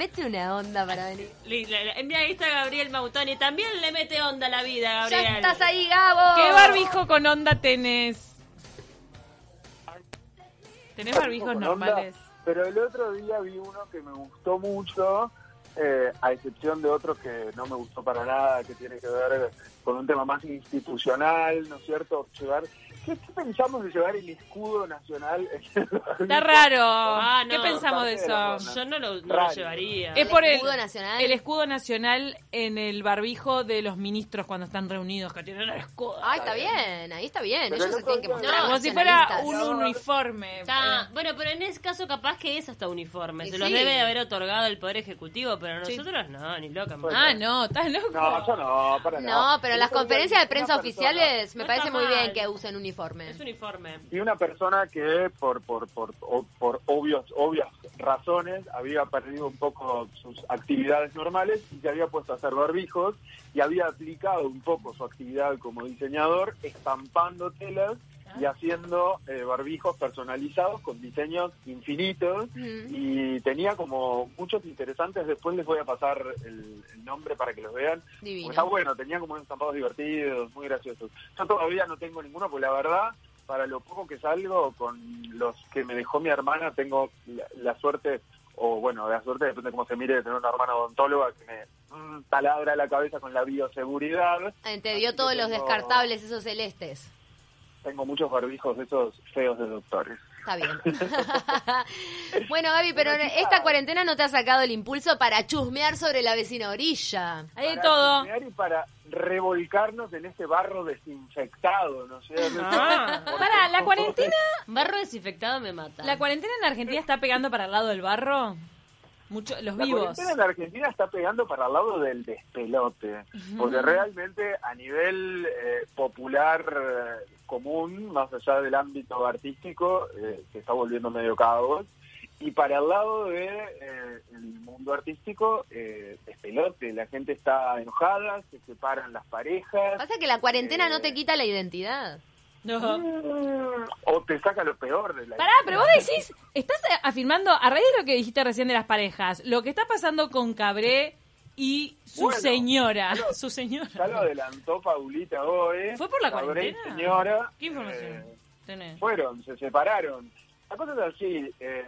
mete una onda para venir. Mira, ahí está Gabriel Mautoni. También le mete onda a la vida, Ya Gabriel. estás ahí, Gabo. ¿Qué barbijo con onda tenés? ¿Tenés barbijos normales? onda, pero el otro día vi uno que me gustó mucho, eh, a excepción de otro que no me gustó para nada, que tiene que ver con un tema más institucional, ¿no es cierto? Llevar, ¿qué, qué pensamos de llevar el escudo nacional? Está raro. Ah, ¿Qué no. pensamos de eso? Yo no lo, no lo Raro. llevaría. Es por el escudo nacional. el escudo nacional en el barbijo de los ministros cuando están reunidos, que tienen el escudo. Ay, está bien, ahí está bien. Pero Ellos el se tienen que mostrar No, Como si fuera un uniforme. Está- bueno, pero en ese caso capaz que es hasta uniforme. Y Se los sí. debe de haber otorgado el Poder Ejecutivo, pero Sí. nosotros no, ni loca. Pues, Ah, no, estás loco. No, yo no, para nada. No, pero en las conferencias de prensa oficiales me No parece muy bien que usen uniforme. Es uniforme. Y una persona que por por por por obvios obvias razones había perdido un poco sus actividades normales y se había puesto a hacer barbijos y había aplicado un poco su actividad como diseñador estampando telas y haciendo eh, barbijos personalizados con diseños infinitos y tenía como muchos interesantes después les voy a pasar el, el nombre para que los vean. Porque está bueno, tenía como unos estampados divertidos, muy graciosos. Yo todavía no tengo ninguno, porque la verdad, para lo poco que salgo, con los que me dejó mi hermana, tengo la, la suerte, o bueno, la suerte depende de cómo se mire, de tener una hermana odontóloga que me mm, taladra la cabeza con la bioseguridad. Te dio todos los descartables, esos celestes. Tengo muchos barbijos de esos feos de doctores. Está bien. bueno, Gaby, pero Bueno, esta cuarentena no te ha sacado el impulso para chusmear sobre la vecina orilla. Hay de Para todo. Y para revolcarnos en este barro desinfectado, ¿no es cierto? Ah. Pará, la cuarentena, Barro desinfectado me mata. la cuarentena en Argentina está pegando para el lado del barro. Mucho, los La vivos. cuarentena en Argentina está pegando para el lado del despelote, porque realmente a nivel eh, popular eh, común, más allá del ámbito artístico, eh, se está volviendo medio caos. Y para el lado de eh, el mundo artístico, eh, despelote, la gente está enojada, se separan las parejas, Pasa que la cuarentena no Eh. te quita la identidad. No. mm, o te saca lo peor de la Pará, pero vos decís, estás eh, afirmando, a raíz de lo que dijiste recién de las parejas, lo que está pasando con Cabré y su Bueno, señora. Su señora. Ya lo adelantó Paulita hoy. ¿Fue por la cuarentena? señora. ¿Qué información eh, tenés? fueron, se separaron. La cosa es así, eh,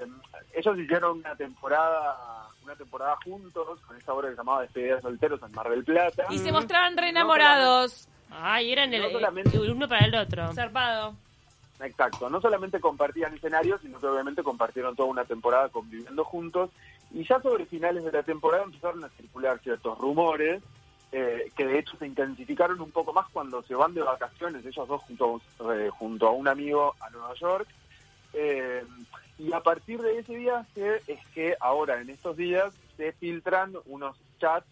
ellos hicieron una temporada una temporada juntos con esa obra que se llamaba Despedida de Solteros en Mar del Plata. Y se mostraban re enamorados. Ay, eran el, No solamente- el uno para el otro. Zarpado. Exacto, no solamente compartían escenarios, sino que obviamente compartieron toda una temporada conviviendo juntos. Y ya sobre finales de la temporada empezaron a circular ciertos rumores, eh, que de hecho se intensificaron un poco más cuando se van de vacaciones, ellos dos junto, a- eh, junto a un amigo a Nueva York. Eh, y a partir de ese viaje es que ahora, en estos días, se filtran unos chats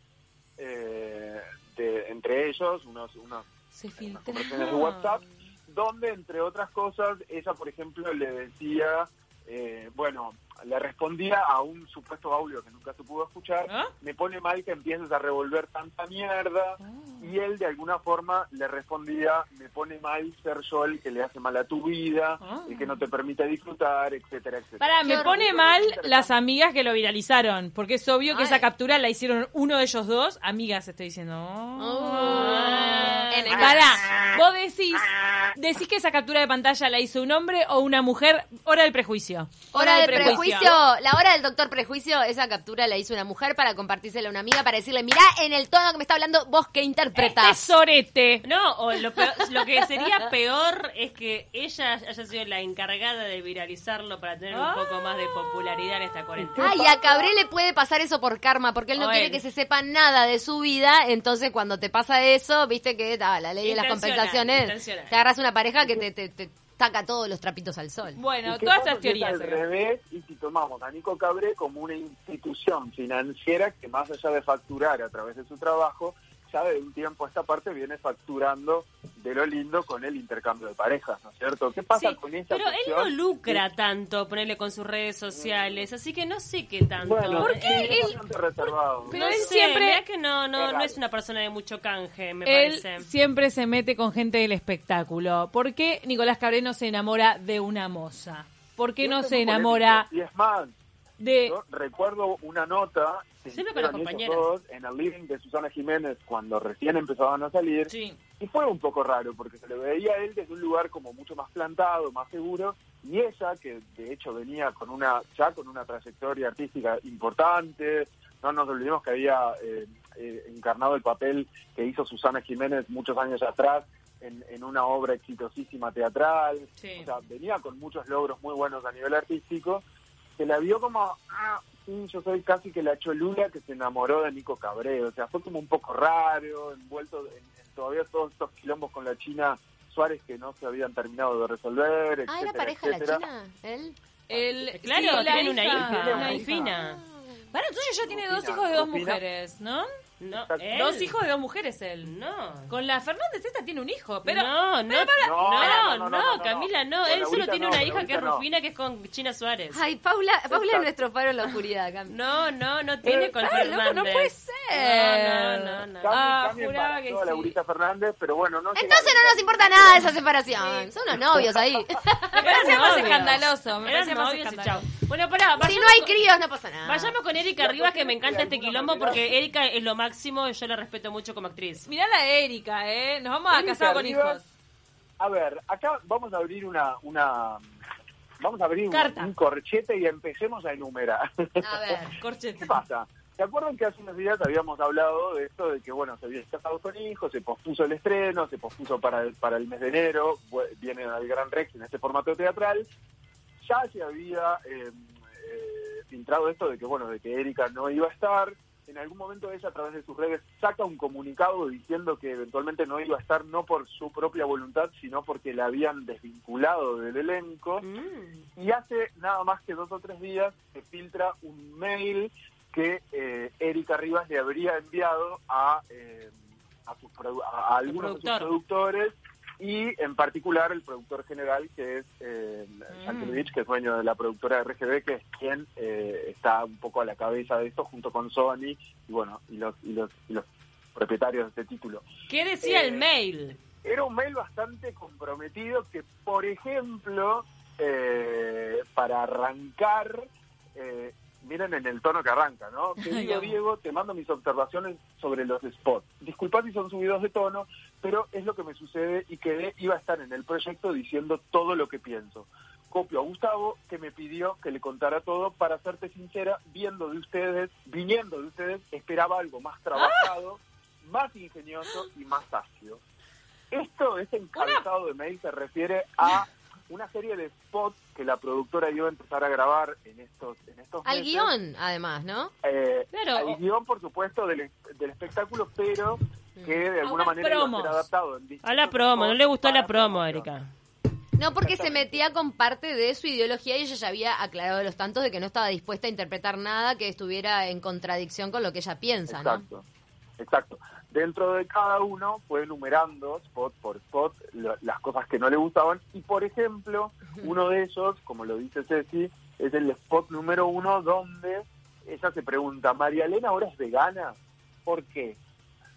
eh, de, entre ellos, unos, unos Se unas conversaciones de WhatsApp, donde, entre otras cosas, ella, por ejemplo, le decía, eh, bueno, le respondía a un supuesto audio que nunca se pudo escuchar, ¿Ah? me pone mal que empieces a revolver tanta mierda, y él de alguna forma le respondía, me pone mal ser yo el que le hace mal a tu vida, Ah. el que no te permite disfrutar, etcétera, etcétera. Pará, me pone mal las amigas que lo viralizaron, porque es obvio que Ay. esa captura la hicieron uno de ellos dos. Amigas, estoy diciendo. Oh. En el- Pará, vos decís, decís que esa captura de pantalla la hizo un hombre o una mujer. Hora del prejuicio. Hora del prejuicio. La hora del doctor prejuicio, esa captura la hizo una mujer para compartírsela a una amiga, para decirle, mirá en el tono que me está hablando, vos que Este interpretás. sorete. No, o lo, peor- lo que sería peor es que ella haya sido la encargada de viralizarlo para tener un poco más de popularidad en esta cuarentena. Ay, a Cabré le puede pasar eso por karma, porque él no O quiere él. que se sepa nada de su vida, entonces cuando te pasa eso, viste que ah, la ley de las Compensaciones, intencional. te agarras una pareja que te, te, te saca todos los trapitos al sol. Bueno, ¿Y qué todas estas si es teorías. al acá. revés, y si tomamos a Nico Cabré como una institución financiera que más allá de facturar a través de su trabajo, ya de un tiempo a esta parte viene facturando de lo lindo con el intercambio de parejas, ¿no es cierto? ¿Qué pasa Sí, con esta pero él no lucra tanto ponerle con sus redes sociales, así que no sé qué tanto. Bueno, ¿Por qué él- reservado. Pero no él sé, siempre- que no, no, no es una persona de mucho canje, me Él parece. siempre se mete con gente del espectáculo. ¿Por qué Nicolás Cabré no se enamora de una moza? ¿Por qué no se enamora? Y es más, De, Yo recuerdo una nota que hicieron ellos dos en el living de Susana Jiménez cuando recién empezaban a salir. sí. Y fue un poco raro, porque se le veía a él desde un lugar como mucho más plantado, más seguro, y ella, que de hecho venía con una ya con una trayectoria artística importante, no nos olvidemos que había eh, eh, encarnado el papel que hizo Susana Jiménez muchos años atrás en, en una obra exitosísima teatral, Sí. o sea, venía con muchos logros muy buenos a nivel artístico, se la vio como, ah, sí, yo soy casi que la cholula que se enamoró de Nico Cabré, o sea, fue como un poco raro, envuelto en, en todavía todos estos quilombos con la China Suárez que no se habían terminado de resolver, Ah, etcétera, ¿era pareja la etcétera. China? ¿Él? El, Claro, sí, la tienen una hija, Tiene una una hija. Bueno, entonces ya tiene dos hijos de dos Rufina. mujeres, ¿no? No, él. Dos hijos de dos mujeres él. No. Con la Fernández esta tiene un hijo, pero... no, no, pero para- no, No, no, no, no, no, Camila, no. no. Él solo tiene no, una hija que es no. Rufina, que es con China Suárez. Ay, Paula, Paula es nuestro faro en la oscuridad, Cami. No, no, no tiene con Ah, Fernández. loco, no puede ser. No, no, no, no. Ah, juraba que sí. Laurita Fernández, pero bueno, no Entonces no nos importa nada esa separación. Son unos novios ahí. Me parecía más escandaloso, me parecía más escandaloso. chau. Bueno, pará, si no hay críos, no pasa nada. Vayamos con Erika Rivas, que me encanta este quilombo, porque Erika es lo máximo y yo la respeto mucho como actriz. Mirá la Erika, ¿eh? Nos vamos a Erika casar con Rivas, hijos. A ver, acá vamos a abrir una, una vamos a abrir un- corchete y empecemos a enumerar. A ver. Corchete. ¿Qué pasa? ¿Se acuerdan que hace unos días habíamos hablado de esto de que, bueno, se había casado con hijos, se pospuso el estreno, se pospuso para el, para el mes de enero, viene al Gran Rex en este formato teatral, ya se había eh, eh, filtrado esto de que, bueno, de que Erika no iba a estar, en algún momento ella a través de sus redes saca un comunicado diciendo que eventualmente no iba a estar no por su propia voluntad, sino porque la habían desvinculado del elenco. Mm. Y hace nada más que dos o tres días se filtra un mail que eh, Erika Rivas le habría enviado a, eh, a, sus produ- a- a algunos de sus productor. productores y en particular el productor general que es eh, Yankelevich, que es dueño de la productora RGB, que es quien eh, está un poco a la cabeza de esto junto con Sony y bueno y los, y los, y los propietarios de este título. ¿Qué decía Eh, el mail? Era un mail bastante comprometido que, por ejemplo, eh, para arrancar, eh, miren en el tono que arranca, ¿no? Querido. Diego, te mando mis observaciones sobre los spots. Disculpad si son subidos de tono, pero es lo que me sucede y que iba a estar en el proyecto diciendo todo lo que pienso. Copio a Gustavo, que me pidió que le contara todo. Para serte sincera, viendo de ustedes, viniendo de ustedes, esperaba algo más trabajado, más ingenioso y más ácido. Esto, este encabezado de mail se refiere a una serie de spots que la productora iba a empezar a grabar en estos, en estos Al meses. guion, además, ¿no? Eh, Claro. Al guion, por supuesto, del, del espectáculo, pero que de alguna manera iba a ser adaptado. En A la promo, no le gustó la promo. Erika. No, porque se metía con parte de su ideología y ella ya había aclarado los tantos de que no estaba dispuesta a interpretar nada que estuviera en contradicción con lo que ella piensa, ¿no? Exacto. Dentro de cada uno fue enumerando spot por spot lo- las cosas que no le gustaban y, por ejemplo, uno de ellos, como lo dice Ceci, es el spot número uno donde ella se pregunta, ¿María Elena ahora es vegana? ¿Por qué?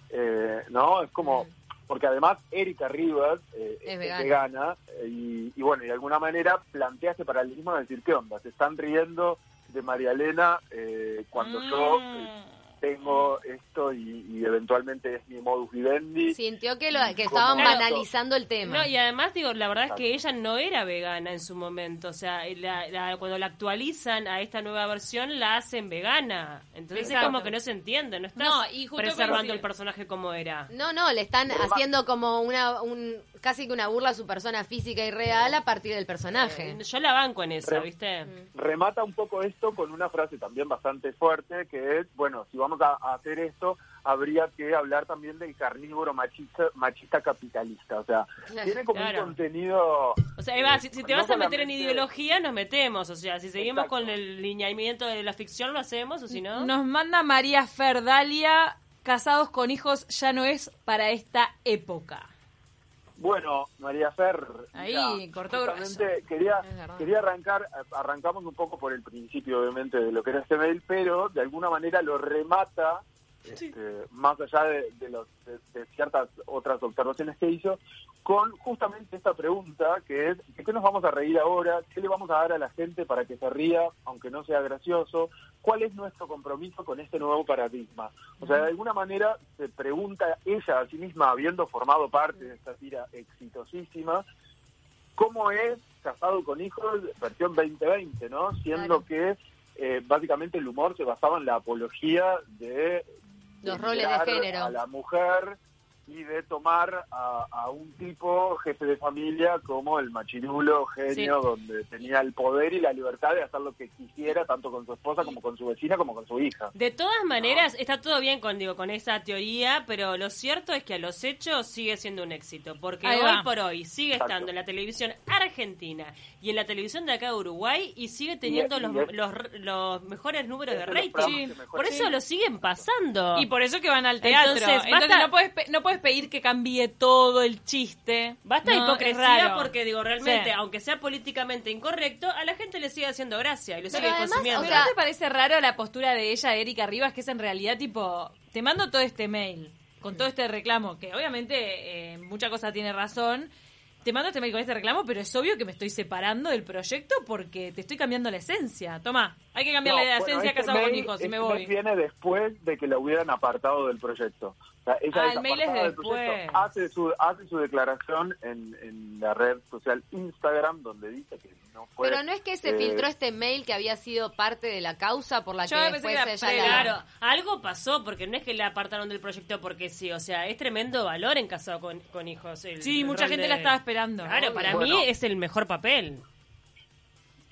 Eh, no, es como, porque además Erika Rivas eh, Es es, vegana. eh, y, y bueno, y de alguna manera plantea ese paralelismo de decir, ¿qué onda? Se están riendo de María Elena eh, cuando yo eh, tengo esto y, y eventualmente es mi modus vivendi. Sintió que, lo, que estaban Como- banalizando el tema. No, y además, digo, la verdad es que ella no era vegana en su momento. O sea, la- la- cuando la actualizan a esta nueva versión, la hacen vegana. Entonces es como que no se entiende, no estás No, y justo preservando el personaje como era. No, no, le están Pero va- haciendo como una, un, casi que una burla a su persona física y real a partir del personaje. Yo la banco en eso, Re- ¿viste? Remata un poco esto con una frase también bastante fuerte que es, bueno, si vamos a, a hacer esto, habría que hablar también del carnívoro machista, machista capitalista. O sea, Claro. tiene como Claro. un contenido... O sea, Eva, eh, si, si te no vas a meter en ideología, nos metemos. O sea, si seguimos Exacto. con el lineamiento de la ficción, lo hacemos, o si no. Nos manda María Ferdalia, casados con hijos ya no es para esta época. Bueno, María Fer, Ahí, cortó justamente quería, quería arrancar, arrancamos un poco por el principio, obviamente, de lo que era este mail, pero de alguna manera lo remata este, más allá de, de los, de, de ciertas otras observaciones que hizo, con justamente esta pregunta que es, ¿de qué nos vamos a reír ahora? ¿Qué le vamos a dar a la gente para que se ría, aunque no sea gracioso? ¿Cuál es nuestro compromiso con este nuevo paradigma? O sea, de alguna manera se pregunta ella a sí misma, habiendo formado parte de esta tira exitosísima, ¿cómo es casado con hijos versión 2020, ¿no? Siendo Claro. que eh, básicamente el humor se basaba en la apología de Los roles de género. a la mujer y de tomar a, a un tipo jefe de familia como el machirulo genio donde tenía el poder y la libertad de hacer lo que quisiera tanto con su esposa como con su vecina como con su hija De todas maneras, está todo bien con, digo, con esa teoría, pero lo cierto es que a los hechos sigue siendo un éxito, porque Ahí hoy va. por hoy sigue Exacto. estando en la televisión argentina y en la televisión de acá de Uruguay y sigue teniendo y los, es- los, los mejores números de rating. Por eso Sí. lo siguen pasando. Y por eso que van al teatro. Entonces, Entonces, basta- no, puedes, puedes pedir que cambie todo el chiste. Basta de No, hipocresía raro. porque, digo, realmente, Sí. aunque sea políticamente incorrecto, a la gente le sigue haciendo gracia y lo sigue además, consumiendo. o ¿Pero sea- no te parece raro la postura de ella, Erika Rivas, que es en realidad tipo, te mando todo este mail con todo este reclamo, que obviamente eh, mucha cosa tiene razón, te mando este mail con este reclamo, pero es obvio que me estoy separando del proyecto porque te estoy cambiando la esencia. Toma, hay que cambiarle No, la bueno, esencia este casado con hijos y este me mail voy. viene después de que la hubieran apartado del proyecto. O sea, ella Ah, es el mail es después. hace su, hace su declaración en, en la red social Instagram, donde dice que no fue... Pero no es que se eh, filtró este mail que había sido parte de la causa por la Yo que después que ella la... Claro, algo pasó, porque no es que la apartaron del proyecto porque sí, o sea, es tremendo valor en casado con, con hijos. el- Sí, el mucha gente de- la estaba esperando. Claro, Obvio. para Bueno. mí es el mejor papel.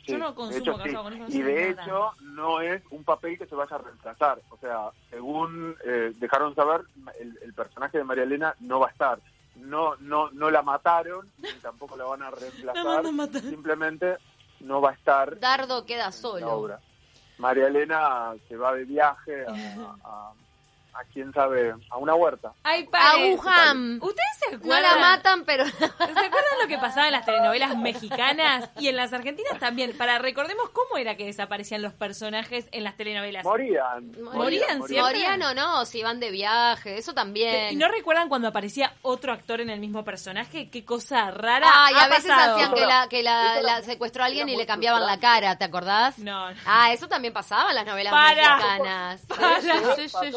Yo no de consumo hecho, casado con hijos, no Y de nada. hecho, no es un papel que se vaya a reemplazar. O sea, según eh, dejaron saber, el, el personaje de María Elena no va a estar. No, no, no la mataron, ni tampoco la van a reemplazar. van a matar. Simplemente no va a estar Dardo queda en la solo. obra. María Elena se va de viaje a, a, a quién sabe, a una huerta. Ay, A. Wuhan. ¿Ustedes se No acuerdan? la matan, pero... ¿Se acuerdan lo que pasaba en las telenovelas mexicanas y en las argentinas también? Para recordemos cómo era que desaparecían los personajes en las telenovelas. Morían. Morían siempre. Morían o no, si van de viaje, eso también. ¿Y no recuerdan cuando aparecía otro actor en el mismo personaje? Qué cosa rara. Ah, y ha a veces pasado. hacían que la, que la, secuestró a alguien y le cambiaban la cara, ¿te acordás? No. Ah, eso también pasaba en las novelas Para. mexicanas. Para. Sí, sí, sí,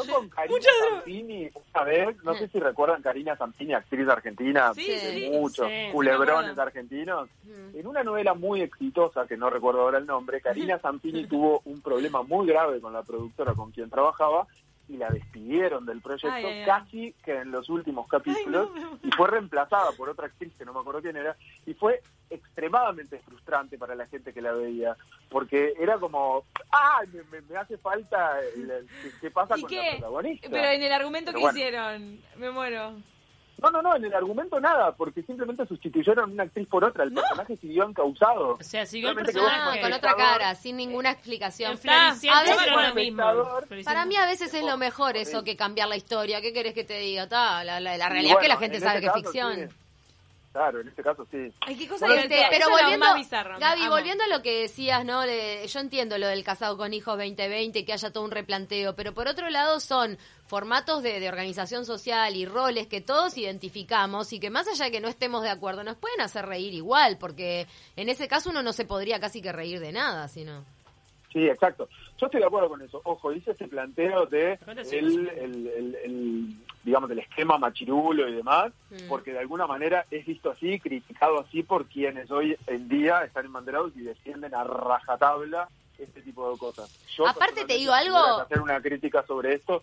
Karina Zampini una vez, no sé si recuerdan Karina Zampini, actriz argentina, Sí, de sí, muchos sí, culebrones argentinos. En una novela muy exitosa, que no recuerdo ahora el nombre, Karina Zampini tuvo un problema muy grave con la productora con quien trabajaba y la despidieron del proyecto Ay, ay, ay. casi que en los últimos capítulos y fue reemplazada por otra actriz que no me acuerdo quién era y fue extremadamente frustrante para la gente que la veía porque era como ah me, me- me hace falta el- el- ¿qué, qué pasa ¿Y con qué? la protagonista Pero en el argumento Pero que bueno. hicieron, me muero. No no no en el argumento nada porque simplemente sustituyeron una actriz por otra el personaje siguió encausado O sea, siguió el Ah, personaje. con otra cara, sin ninguna explicación. En Floricienta A veces- lo mismo. Para mí a veces es lo mejor eso que cambiar la historia. ¿Qué querés que te diga? Ta, la, la- la realidad es que la gente en sabe este que es caso, ficción. sí. Claro en este caso sí Ay, qué cosa Este, divertida. pero Eso es lo volviendo, más bizarro, Gaby, amo. volviendo a lo que decías, ¿no? De- yo entiendo lo del casado con hijos 2020, que haya todo un replanteo, pero por otro lado son formatos de, de organización social y roles que todos identificamos y que más allá de que no estemos de acuerdo, nos pueden hacer reír igual, porque en ese caso uno no se podría casi que reír de nada, sino... Sí, exacto. Yo estoy de acuerdo con eso. Ojo, hice este planteo de el, el, el- el, digamos, del esquema machirulo y demás, Mm. porque de alguna manera es visto así, criticado así por quienes hoy en día están embanderados y defienden a rajatabla este tipo de cosas. Yo Aparte, te digo algo- hacer una crítica sobre esto,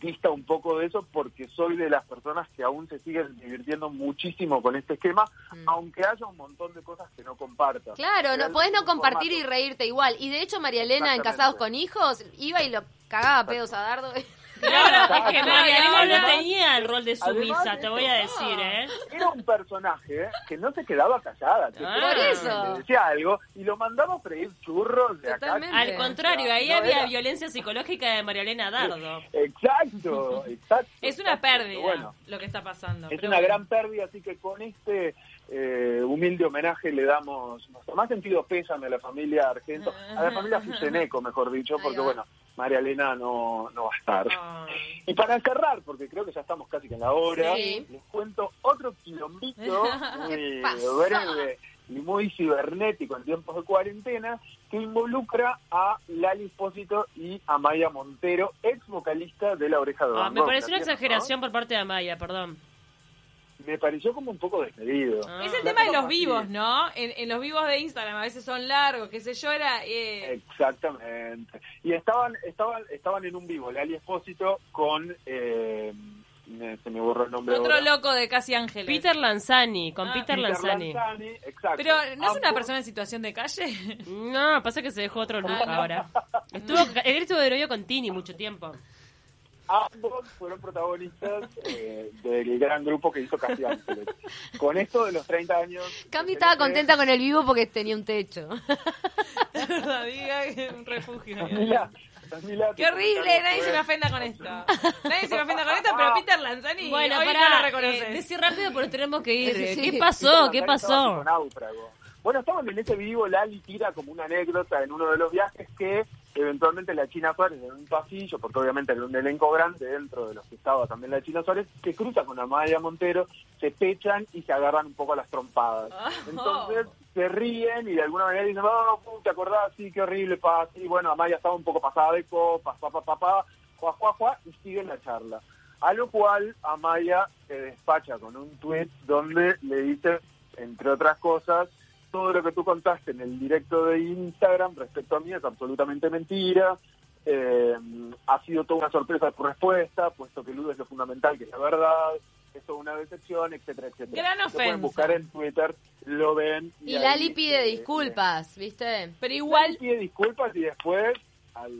dista un poco de eso porque soy de las personas que aún se siguen divirtiendo muchísimo con este esquema, Mm. aunque haya un montón de cosas que no comparta. Claro, no podés no compartir y reírte igual. Y de hecho, María Elena en. Casados con Hijos iba y lo cagaba pedos a Dardo. Claro, es que María Elena no tenía el rol de sumisa, te voy a eso- decir, ¿eh? Era un personaje que no se quedaba callada. que Ah. Por eso. le decía algo y lo mandaba a freír churros de acá. Al contrario, ahí No había era- violencia psicológica de María Elena Dardo. Exacto, exacto. Es una exacto. pérdida Bueno, lo que está pasando. es pero una bueno. gran pérdida, así que con este eh, humilde homenaje le damos nuestro más sentido pésame a la familia Argento, a la familia Fuseneco, mejor dicho, porque bueno, María Elena no, no va a estar. Ay. Y para cerrar, porque creo que ya estamos casi que en la hora, Sí. les cuento otro quilombito muy breve y muy cibernético en tiempos de cuarentena que involucra a Lali Espósito y a Maya Montero, ex vocalista de La Oreja de Ah, me pareció una ¿la tienen, exageración por parte de Amaya, perdón. Me pareció como un poco despedido. Ah. Es el tema de los vivos. ¿no? En, en los vivos de Instagram a veces son largos, qué sé yo, era... eh, Exactamente. Y estaban, estaban, estaban en un vivo, Lali Espósito con, eh, me- se me borró el nombre otro ahora. loco de Casi Ángeles. Peter Lanzani, con Ah. Peter, Peter Lanzani. Lanzani, exacto. Pero, ¿no es una persona en situación de calle? No, pasa que se dejó otro look Ah, no. ahora. Estuvo, él estuvo de novio con Tini mucho tiempo. Ambos fueron protagonistas eh, del gran grupo que hizo Casi Ángeles. Con esto de los 30 años... Cami estaba contenta con el vivo porque tenía un techo. Diga un refugio. Camila, Camila, Qué horrible, nadie se me ofenda con esto. Nadie se me ofenda con esto, pero Peter Lanzani Bueno, hoy para no lo reconoces. decir rápido porque tenemos que ir. Sí. ¿Qué pasó? ¿Qué pasó? Bueno, estaban en ese vivo, Lali tira como una anécdota en uno de los viajes que eventualmente la China Suárez en un pasillo, porque obviamente era un elenco grande dentro de los que estaba también la China Suárez, que cruza con Amaya Montero, se pechan y se agarran un poco a las trompadas. Oh. Entonces se ríen y de alguna manera dicen, oh, pum, ¿te acordás? Sí, qué horrible, pa, sí, bueno, Amaya estaba un poco pasada de copas, pa, pa, pa, pa, juá, juá, juá, y siguen la charla. A lo cual Amaya se despacha con un tuit donde le dice, entre otras cosas, todo lo que tú contaste en el directo de Instagram respecto a mí es absolutamente mentira. Eh, ha sido toda una sorpresa tu respuesta, puesto que Ludo es lo fundamental, que es la verdad, es toda una decepción, etcétera, etcétera. Gran Lo pueden ofensa. buscar en Twitter, lo ven. Y ahí, Lali pide eh, disculpas, ¿viste? Pero Lali igual, pide disculpas y después al,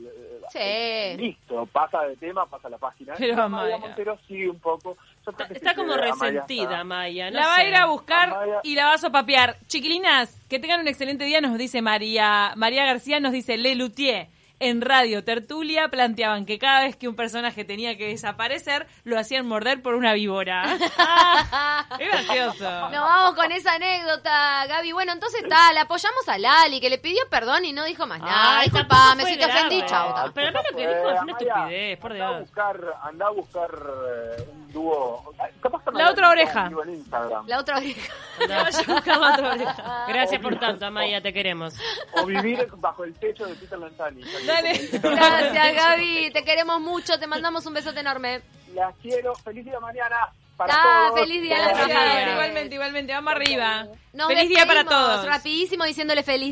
eh, Sí. listo, pasa de tema, pasa a la página. Pero Y Amaya. Montero sigue un poco. Está, que está sí como resentida, Maya. no la va a ir a buscar Amaya- y la va a sopapear. Chiquilinas, que tengan un excelente día, nos dice María. María García nos dice, Le Luthier. En Radio Tertulia planteaban que cada vez que un personaje tenía que desaparecer, lo hacían morder por una víbora. Ah, es gracioso. Nos vamos con esa anécdota, Gaby. Bueno, entonces está, le apoyamos a Lali, que le pidió perdón y no dijo más nada. Ay, Disculpame si te ofendí, ta. Pero además lo que dijo es una estupidez, por anda a Dios. buscar, anda a buscar eh, un dúo. La otra oreja. en Instagram. La otra oreja. La otra oreja. Gracias por tanto, Amaya, te queremos. O vivir bajo el techo de Peter Lanzani. Dale. Gracias, Gaby. Te queremos mucho. Te mandamos un besote enorme. Las quiero. Feliz día mañana para Ah, todos. feliz día a los trabajadores. igualmente, igualmente. Vamos arriba. Nos Feliz día para todos. Rapidísimo diciéndole feliz